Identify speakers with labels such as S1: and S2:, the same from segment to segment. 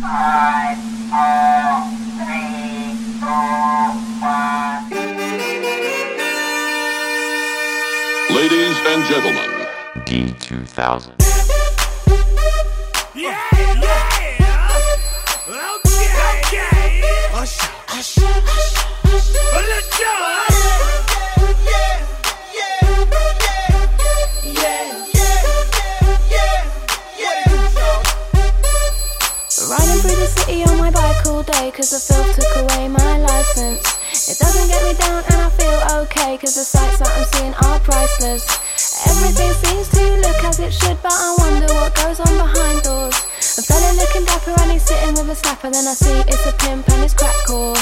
S1: Five, four, three, two, one.
S2: Ladies and gentlemen,
S3: D2000.
S4: Yeah, yeah. Okay, okay.
S5: Usher, usher, usher.
S4: Well,
S6: bike all day Cause the filth took away my license. It doesn't get me down and I feel okay Cause the sights that I'm seeing are priceless. Everything seems to look as it should But I wonder what goes on behind doors. A fella looking dapper and he's sitting with a slapper Then I see it's a pimp and it's crack core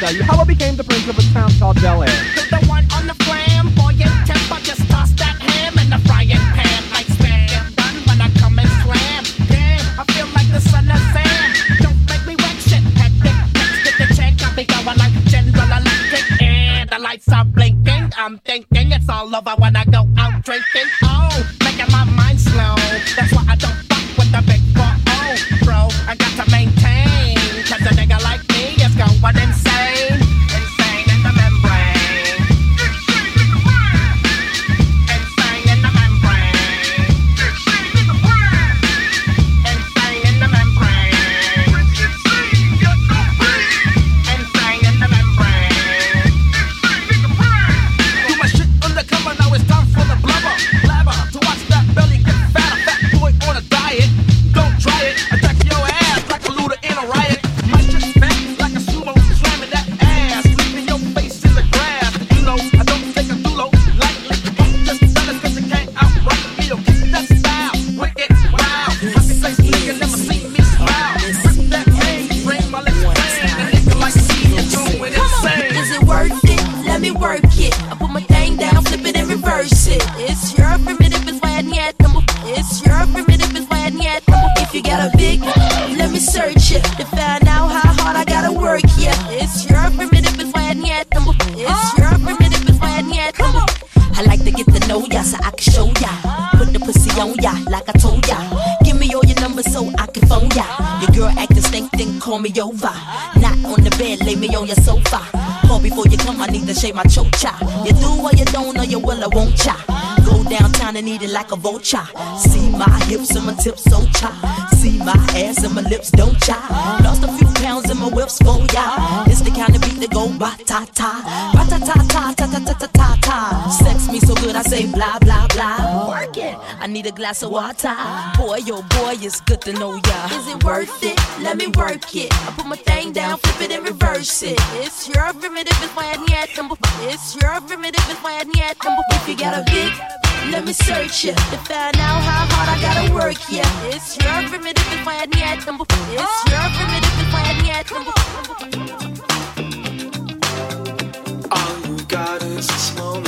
S5: tell you how I became the prince of a town called Bel Air.
S7: To the one on the temper, just that ham in the frying pan like spam. When I come and slam. I feel like the son of Sam. Don't make me shit. Hectic, text get the. I'll be going like General Electric, the lights are blinking. I'm thinking it's all over when I go out drinking. I
S8: need to shave my chocha. You do or you don't, or you will, I won't cha. Go downtown and eat it like a vulture. See my hips and my tips so cha. See my ass and my lips don't cha. Lost a few pounds in my whips for ya. It's the kind of beat that go ba ta ta, ba ta ta ta ta ta ta ta ta ta. Sex me so good I say blah blah blah. Work it. I need a glass of water. Boy, yo boy, it's good to know ya. Is it worth it? Let me work it. I put my thing down, flip it and reverse it. It's your primitive, it's I need number. It's your primitive, it's I need number. If you got a big, let me search it to find out how hard I gotta work. Yeah, it's your primitive, primitive if I hadn't. It's your primitive if I hadn't.
S9: All you got is this moment.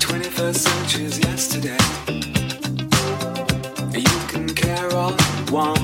S9: 21st century's yesterday. You can care all you want.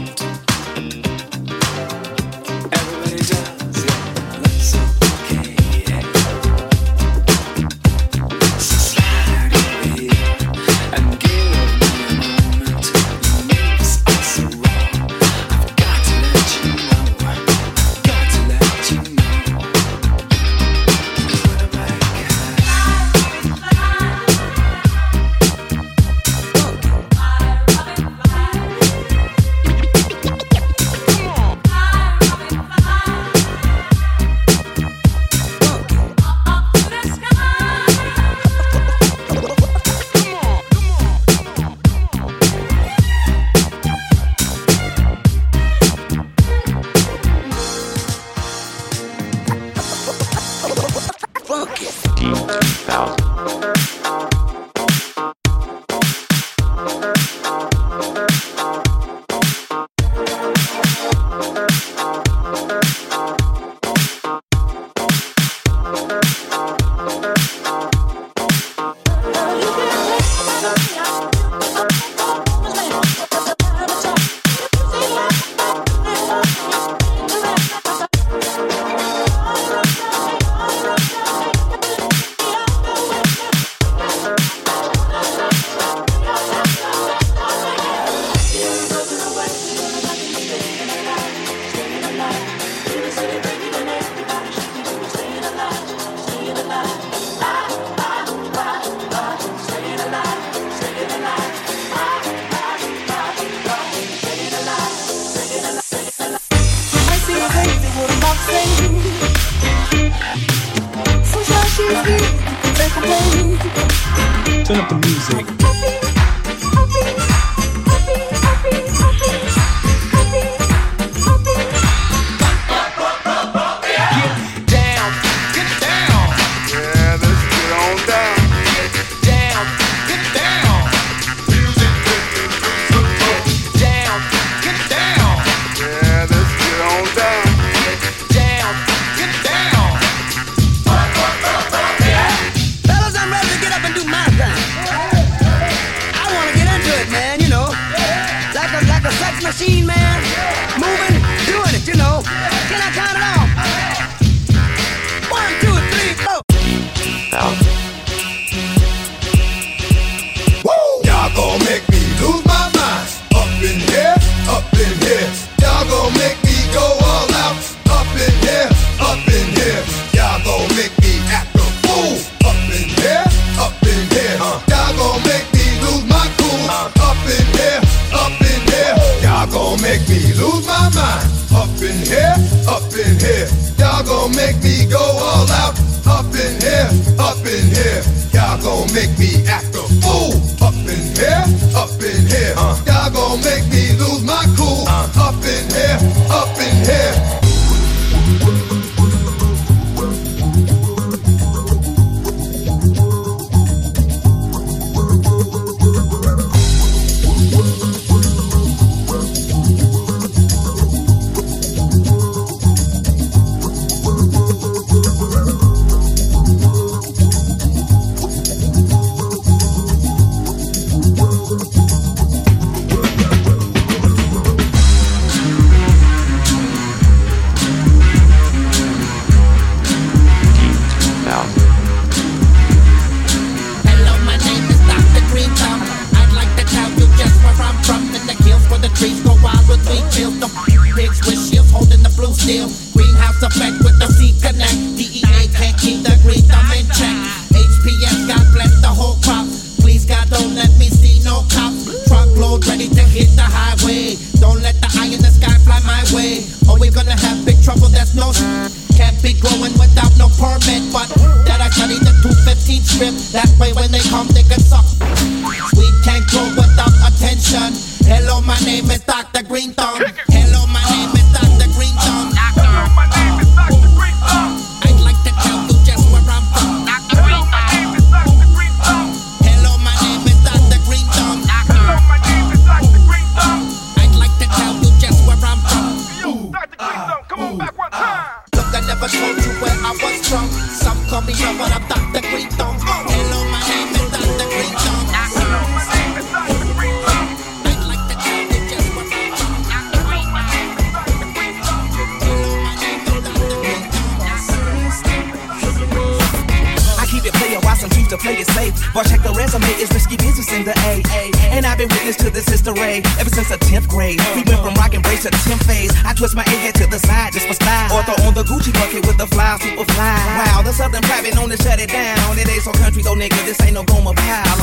S7: Come, they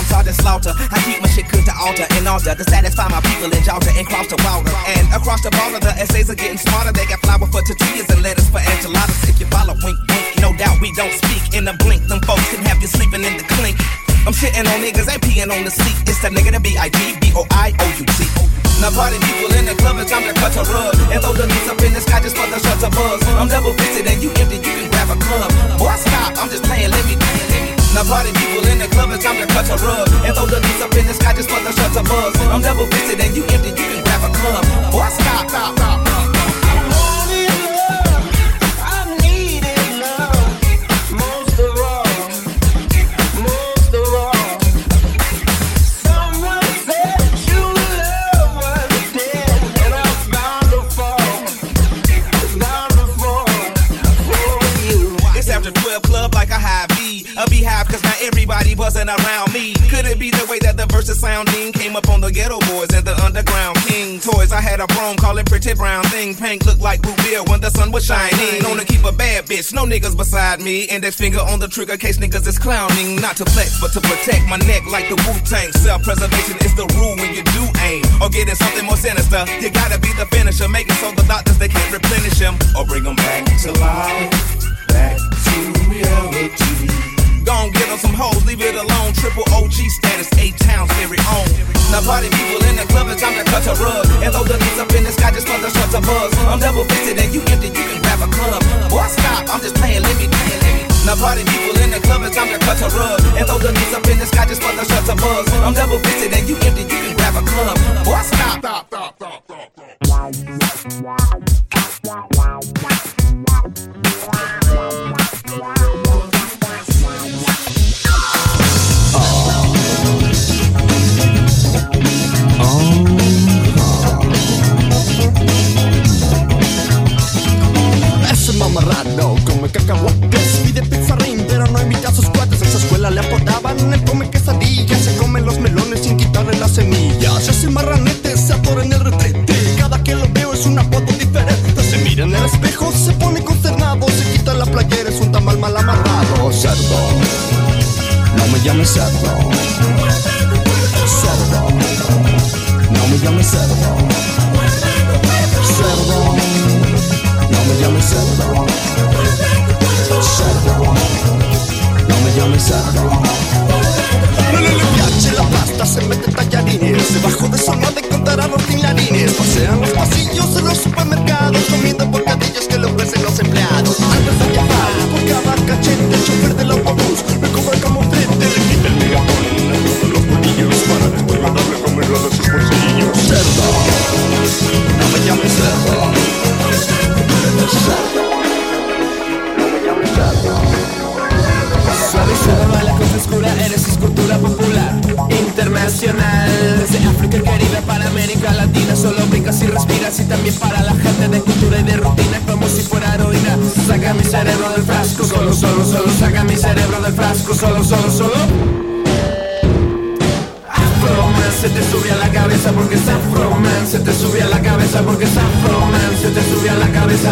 S10: Slaughter. I keep my shit cooked to alter and altar to satisfy my people in Georgia and cross the water. And across the border, the essays are getting smarter. They got flour for tortillas and lettuce for enchiladas. If you follow, wink, wink. No doubt we don't speak in a blink. Them folks can have you sleeping in the clink. I'm shitting on niggas, ain't peeing on the seat. It's that nigga, the B-I-D-B-O-I-O-U-T. Now party people in the club, it's time to cut a rug And throw the beats up in the sky just for the shutter buzz I'm double fisted and you empty, you can grab a club Boy, stop, I'm just playing, let me, let me Now party people in the club, it's time to cut a rug. And throw the beats up in the sky just for the shutter buzz. I'm double fisted and you empty, you can grab a club. Boy, stop, stop, stop, everybody buzzing around me. Could it be the way that the verses sounding came up on the Geto Boys and the underground king toys? I had a broom, call it pretty brown thing. Pink looked like blue bill when the sun was shining. Known to keep a bad bitch, no niggas beside me. Index finger on the trigger case niggas is clowning. Not to flex, but to protect my neck like the Wu Tang. Self preservation is the rule when you do aim. Or getting something more sinister. You gotta be the finisher, make it so the doctors they can't replenish him. Or bring them back to life back to reality. Gon' give them some hoes, leave it alone. Triple OG status, eight towns very own. Now party people in the club, it's time to cut a rug. And throw the lights up in the sky, just for the shots of buzz. I'm double fisted and you empty, you can grab a club. Boy, stop, I'm just playing, let me, let me. Now party people in the club, it's time to cut a rug. And throw the lights up in the sky, just for the shots of buzz. I'm double fisted and you empty, you can grab a club. Boy, stop, stop, stop, stop, stop.
S11: No me llames cerdo Cerdo, no me llames cerdo Cerdo no me llames cerdo. Cerdo. No me llames cerdo. No le, le la pasta, se mete tallarines. Debajo de su nave encontrará los tinlarines Pasean los pasillos de los supermercados Comiendo bocadillos que le ofrecen los empleados. Antes de viajar por cada cachete El chofer del autobús me cobra como frente. Le quita el megafón a todos los bolillos Para después mandarle comerlo de sus bolsillos. Cerdo. No me llames cerdo.
S12: Suave también para la gente de cultura y de rutina Como si fuera heroína. Saca mi cerebro del frasco Solo, solo, solo Saca mi cerebro del frasco Solo, solo, solo. Afroman se te sube a la cabeza porque es Afroman Se te sube a la cabeza porque es Afroman Se te sube a la cabeza.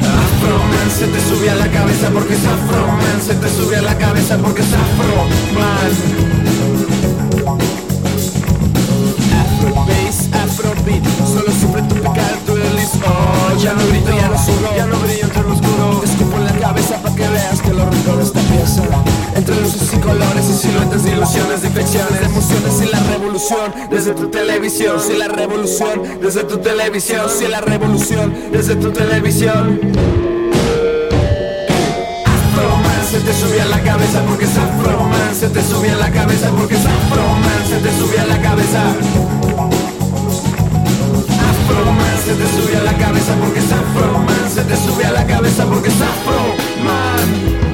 S12: Afroman se te sube a la cabeza porque es Afroman Se te sube a la cabeza porque es Afroman Solo siempre tu pecado, tú eres Oh, ya no grito, ya no subo Ya no brillo entre lo oscuro. Te escupo la cabeza para que veas que lo rico de esta pieza. Entre luces y colores y siluetas de ilusiones De emociones y la revolución. Desde tu televisión, si la revolución Desde tu televisión, si la revolución Desde tu televisión. Se te sube a la cabeza porque es Afroman Se te sube a la cabeza porque es Afroman Se te sube a la cabeza Afroman se te sube a la cabeza porque es Afroman Se te sube a la cabeza porque es Afroman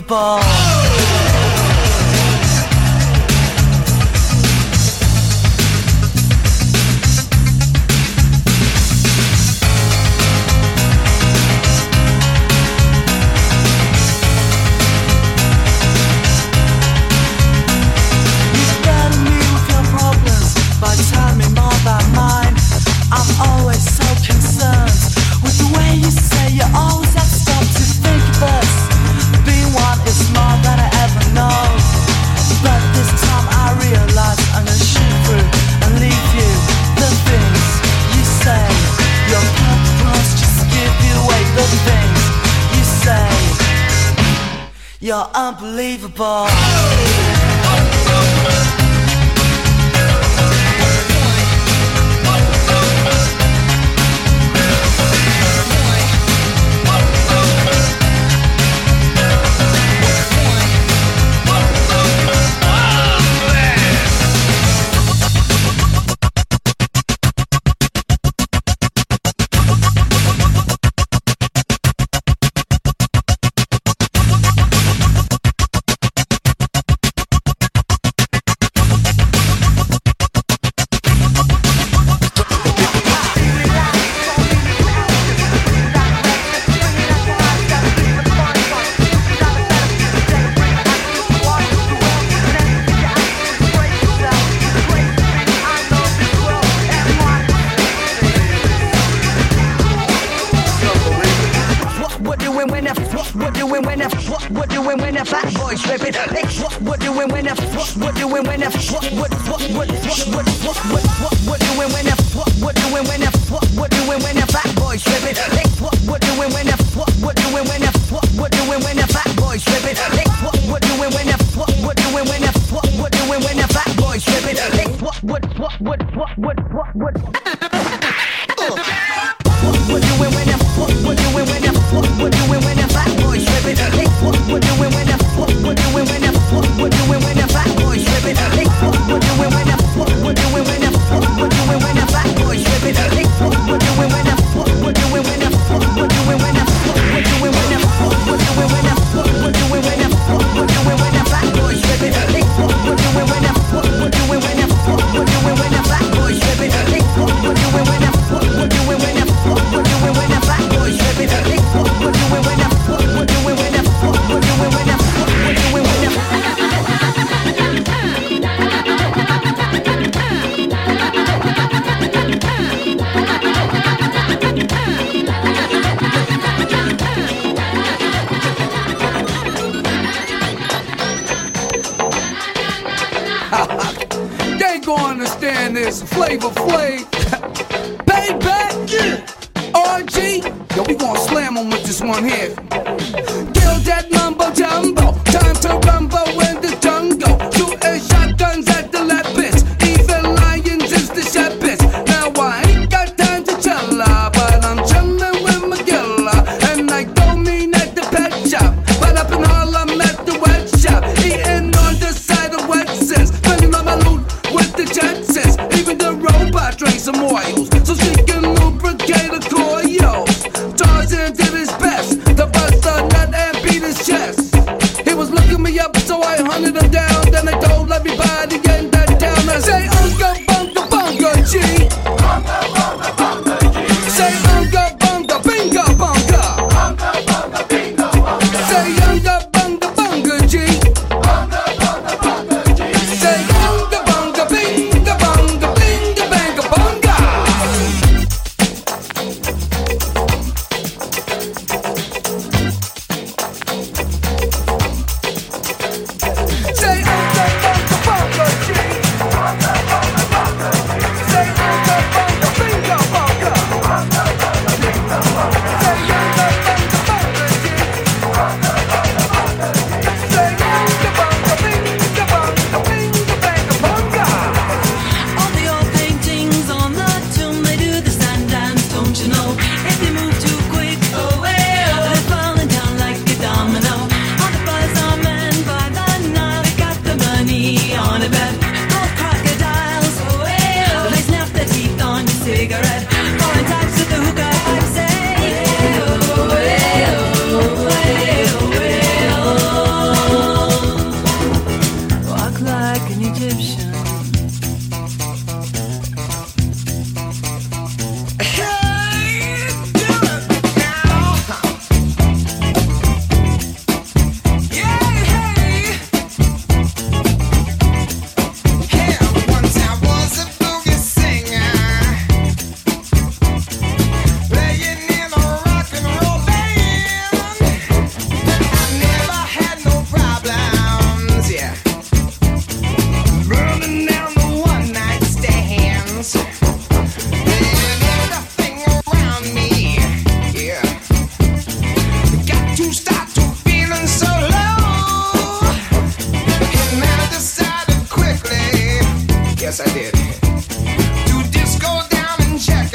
S13: unbelievable.
S14: it. To
S11: disco down and
S15: check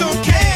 S15: like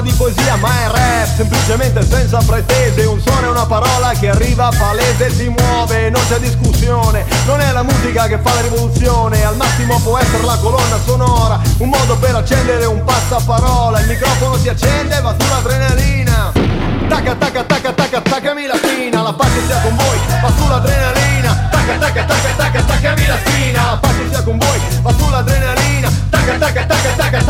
S16: di poesia ma è rap semplicemente senza pretese. Un suono è una parola che arriva palese si muove non c'è discussione. Non è la musica che fa la rivoluzione al massimo può essere la colonna sonora. Un modo per accendere un passaparola il microfono si accende e va sull'adrenalina tacca tacca tacca tacca taccami la spina la pace sia con voi va sull'adrenalina tacca tacca tacca tacca taccami la spina la pace sia con voi va sull'adrenalina tacca tacca tacca tacca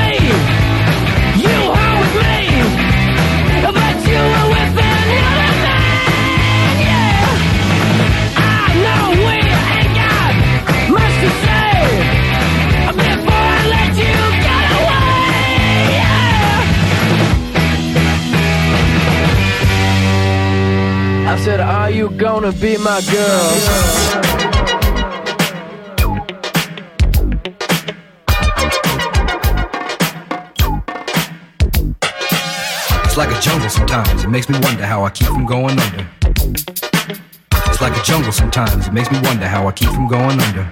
S17: said, Are you gonna be my girl?
S18: It's like a jungle sometimes. It makes me wonder how I keep from going under. It's like a jungle sometimes. It makes me wonder how I keep from going under.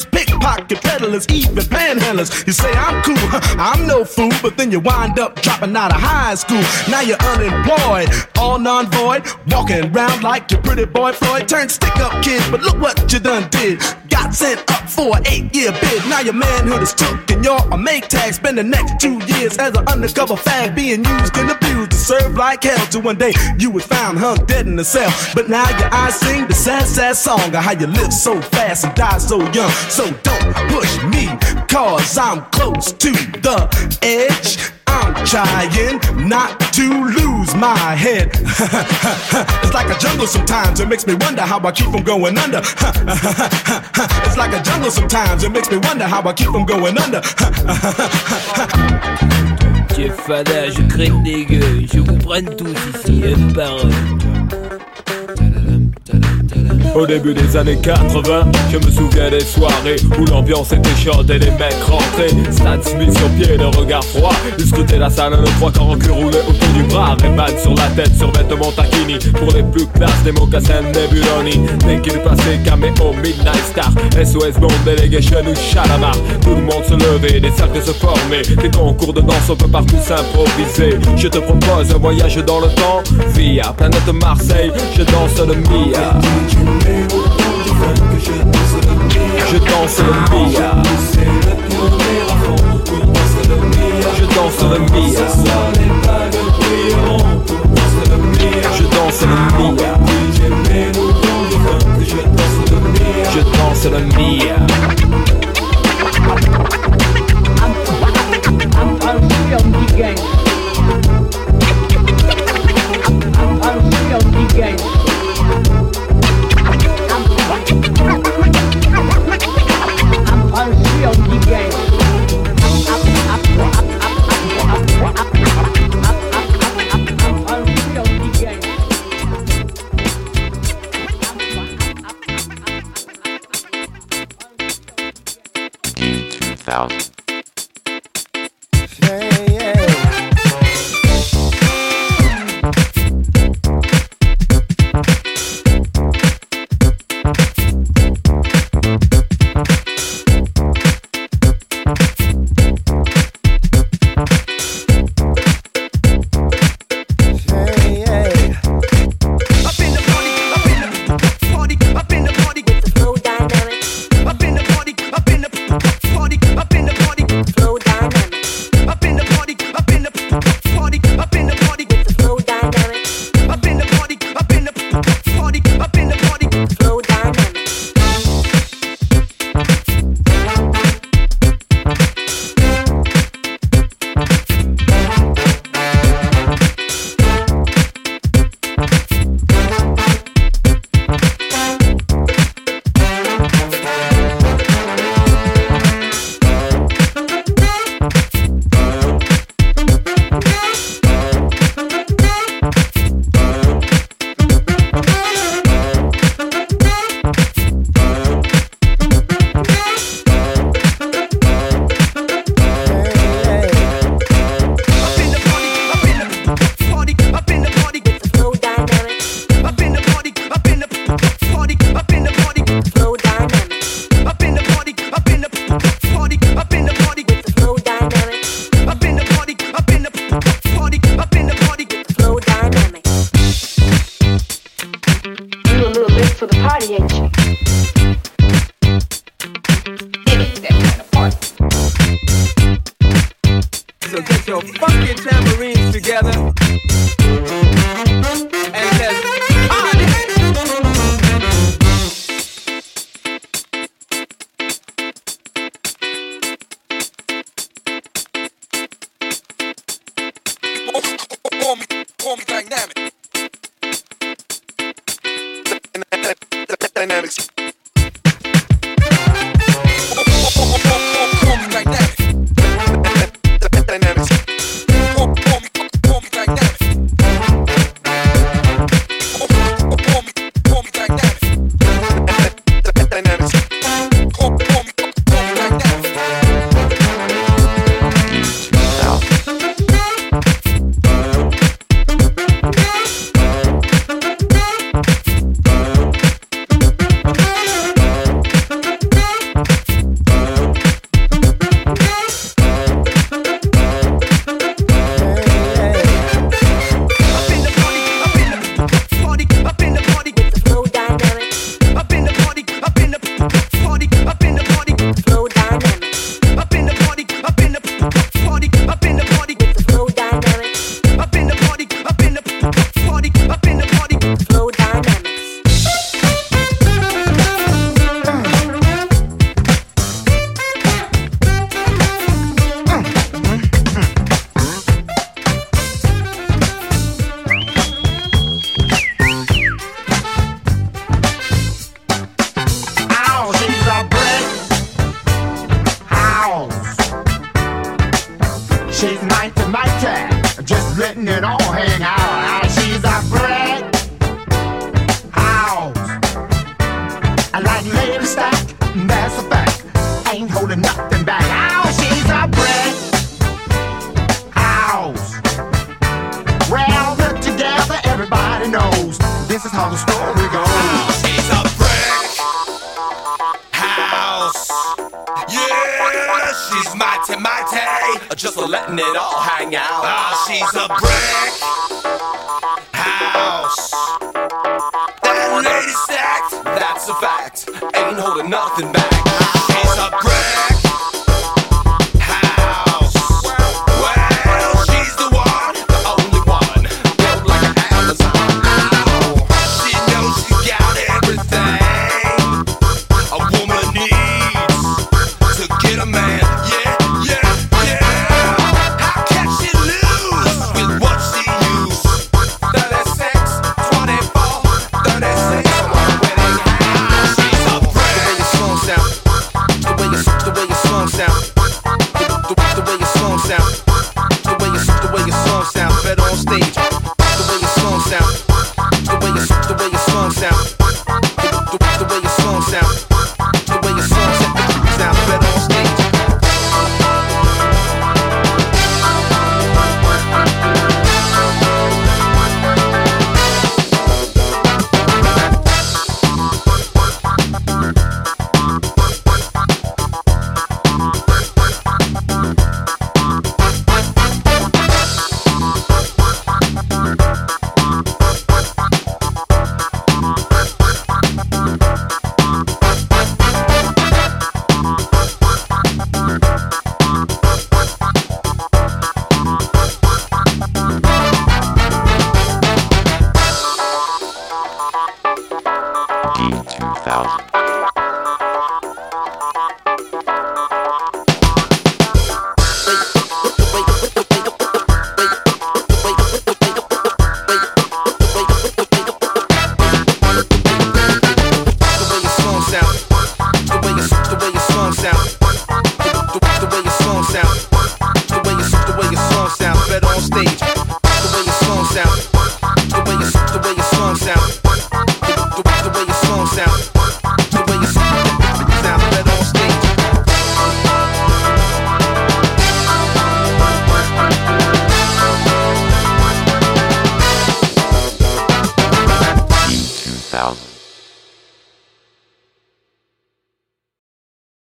S19: pickpocket peddlers, even panhandlers. You say I'm cool, I'm no fool, but then you wind up dropping out of high school. Now you're unemployed, all non-void, walking around like your pretty boy Floyd. Turned stick-up kid, but look what you done did. Got sent up for an eight-year bid. Now your manhood is took and you're a make tag. Spend the next two years as an undercover fag, being used and abused to serve like hell. Till one day you was found hung dead in a cell. But now your eyes sing the sad, sad song of how you live so fast and die so young. So don't push me, cause I'm close to the edge. I'm trying not to lose my head. it's like a jungle sometimes, it makes me wonder how I keep from going under. it's like a jungle sometimes, it makes me wonder how I keep from going under.
S20: Fada, je des gueux, je vous prenne tous ici.
S21: Au début des années 80, je me souviens des soirées où l'ambiance était chaude et les mecs rentraient. Stan Smith sur pied, le regard froid. Ils scrutaient la salle, le trois corps en cul roulé autour du bras. Rayman sur la tête, sur vêtements taquini. Pour les plus classes, des mocassins Nebuloni. Dès qu'il passait, caméo, Midnight Star. SOS Bond, Delegation ou Chalamar. Tout le monde se levait, des cercles se formaient. Des concours de danse, on peut partout s'improviser. Je te propose un voyage dans le temps. Via planète Marseille, je danse le Mia. Je danse le Mia. Je danse le Mia. Je danse le Mia. Je danse le Mia.
S17: I'm. I'm, I'm. I'm,
S10: funky